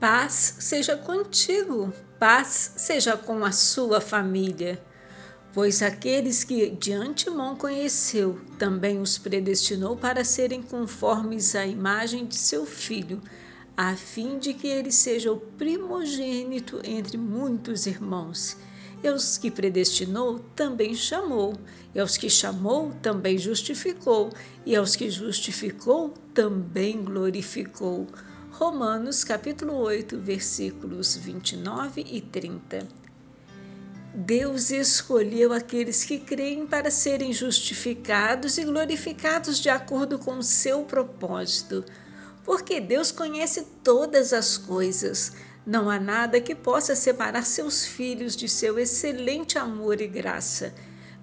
Paz seja contigo, paz seja com a sua família. Pois aqueles que de antemão conheceu, também os predestinou para serem conformes à imagem de seu filho, a fim de que ele seja o primogênito entre muitos irmãos. E aos que predestinou, também chamou. E aos que chamou, também justificou. E aos que justificou, também glorificou. Romanos capítulo 8, versículos 29 e 30. Deus escolheu aqueles que creem para serem justificados e glorificados de acordo com o seu propósito. Porque Deus conhece todas as coisas. Não há nada que possa separar seus filhos de seu excelente amor e graça.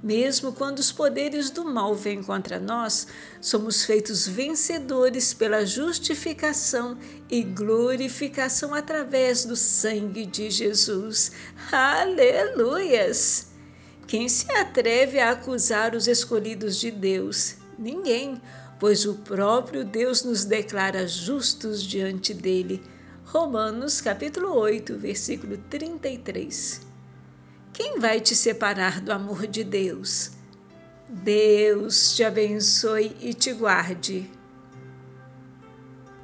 Mesmo quando os poderes do mal vêm contra nós, somos feitos vencedores pela justificação e glorificação através do sangue de Jesus. Aleluias! Quem se atreve a acusar os escolhidos de Deus? Ninguém, pois o próprio Deus nos declara justos diante dele. Romanos capítulo 8, versículo 33. Quem vai te separar do amor de Deus? Deus te abençoe e te guarde.